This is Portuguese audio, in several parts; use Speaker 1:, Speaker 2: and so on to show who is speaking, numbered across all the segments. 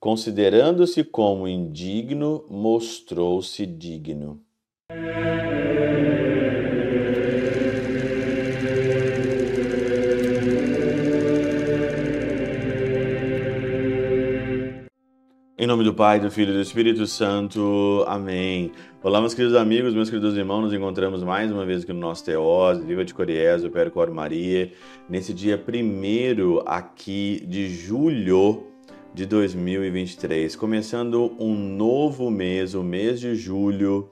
Speaker 1: considerando-se como indigno, mostrou-se digno. Em nome do Pai, do Filho e do Espírito Santo. Amém. Olá, meus queridos amigos, meus queridos irmãos. Nos encontramos mais uma vez aqui no nosso Teós, Viva de Coriés, o Percor Maria, nesse dia primeiro aqui de julho de 2023, começando um novo mês, o mês de julho.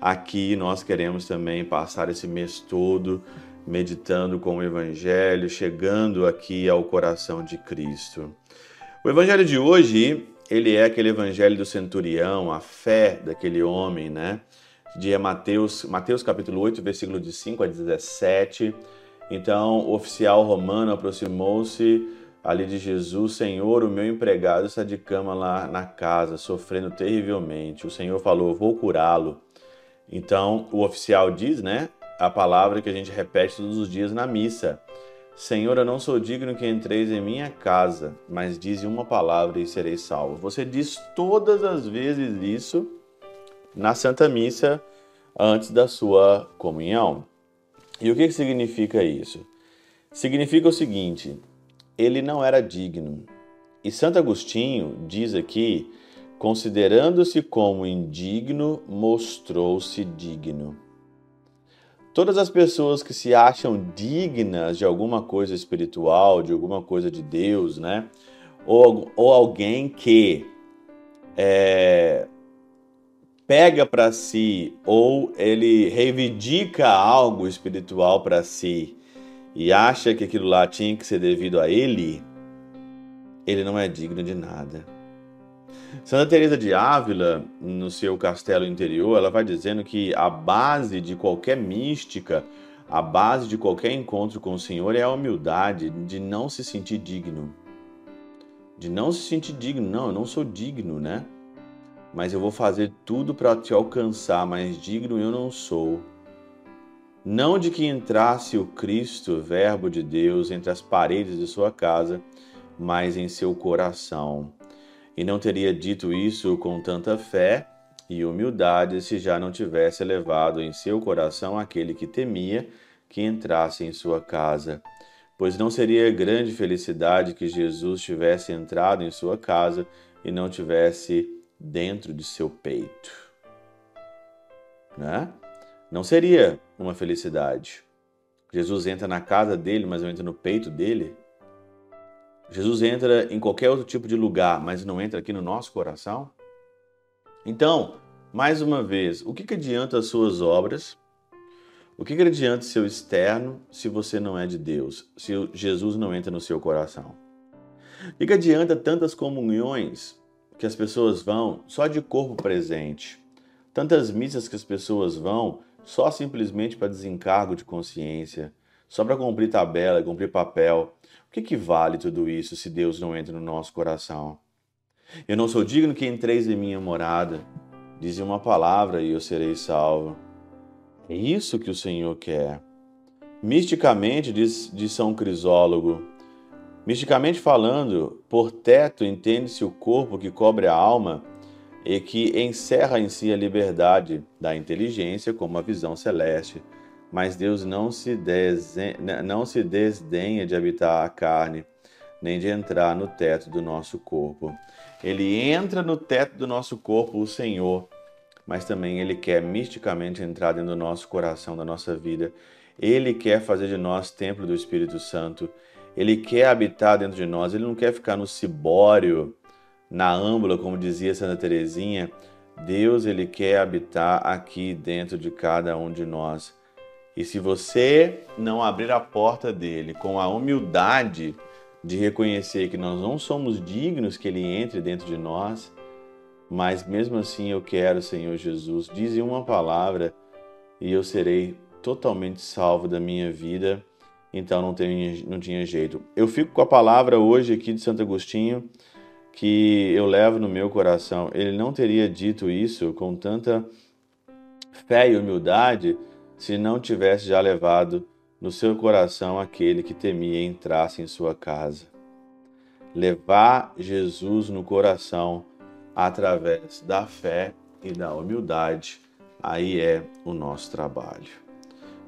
Speaker 1: Aqui nós queremos também passar esse mês todo meditando com o Evangelho, chegando aqui ao coração de Cristo. O Evangelho de hoje ele é aquele evangelho do centurião, a fé daquele homem, né? De Mateus, Mateus capítulo 8, versículo de 5 a 17. Então, o oficial romano aproximou-se ali de Jesus, Senhor, o meu empregado está de cama lá na casa, sofrendo terrivelmente. O Senhor falou, vou curá-lo. Então, o oficial diz, né, a palavra que a gente repete todos os dias na missa. Senhor, eu não sou digno que entreis em minha casa, mas dize uma palavra e serei salvo. Você diz todas as vezes isso na Santa Missa antes da sua comunhão. E o que significa isso? Significa o seguinte: ele não era digno. E Santo Agostinho diz aqui, considerando-se como indigno, mostrou-se digno. Todas as pessoas que se acham dignas de alguma coisa espiritual, de alguma coisa de Deus, né? Ou, ou alguém que é, pega para si ou ele reivindica algo espiritual para si e acha que aquilo lá tinha que ser devido a ele, ele não é digno de nada. Santa Teresa de Ávila, no seu castelo interior, ela vai dizendo que a base de qualquer mística, a base de qualquer encontro com o Senhor é a humildade de não se sentir digno. De não se sentir digno, não, eu não sou digno, né? Mas eu vou fazer tudo para te alcançar, mas digno eu não sou. Não de que entrasse o Cristo, Verbo de Deus, entre as paredes de sua casa, mas em seu coração e não teria dito isso com tanta fé e humildade se já não tivesse levado em seu coração aquele que temia que entrasse em sua casa. Pois não seria grande felicidade que Jesus tivesse entrado em sua casa e não tivesse dentro de seu peito. Né? Não seria uma felicidade. Jesus entra na casa dele, mas não entra no peito dele. Jesus entra em qualquer outro tipo de lugar, mas não entra aqui no nosso coração? Então, mais uma vez, o que, que adianta as suas obras? O que, que adianta seu externo se você não é de Deus, se Jesus não entra no seu coração? O que, que adianta tantas comunhões que as pessoas vão só de corpo presente? Tantas missas que as pessoas vão só simplesmente para desencargo de consciência, só para cumprir tabela, cumprir papel? O que, que vale tudo isso se Deus não entra no nosso coração? Eu não sou digno que entreis em minha morada. Dize uma palavra e eu serei salvo. É isso que o Senhor quer. Misticamente, diz, diz São Crisólogo, misticamente falando, por teto entende-se o corpo que cobre a alma e que encerra em si a liberdade da inteligência como a visão celeste mas Deus não se, não se desdenha de habitar a carne, nem de entrar no teto do nosso corpo. Ele entra no teto do nosso corpo, o Senhor, mas também Ele quer misticamente entrar dentro do nosso coração, da nossa vida. Ele quer fazer de nós templo do Espírito Santo. Ele quer habitar dentro de nós. Ele não quer ficar no cibório, na âmbula, como dizia Santa Teresinha. Deus, Ele quer habitar aqui dentro de cada um de nós. E se você não abrir a porta dele com a humildade de reconhecer que nós não somos dignos que ele entre dentro de nós, mas mesmo assim eu quero, Senhor Jesus, dize uma palavra e eu serei totalmente salvo da minha vida. Então não, tem, não tinha jeito. Eu fico com a palavra hoje aqui de Santo Agostinho que eu levo no meu coração. Ele não teria dito isso com tanta fé e humildade se não tivesse já levado no seu coração aquele que temia entrasse em sua casa. levar Jesus no coração através da fé e da humildade. Aí é o nosso trabalho.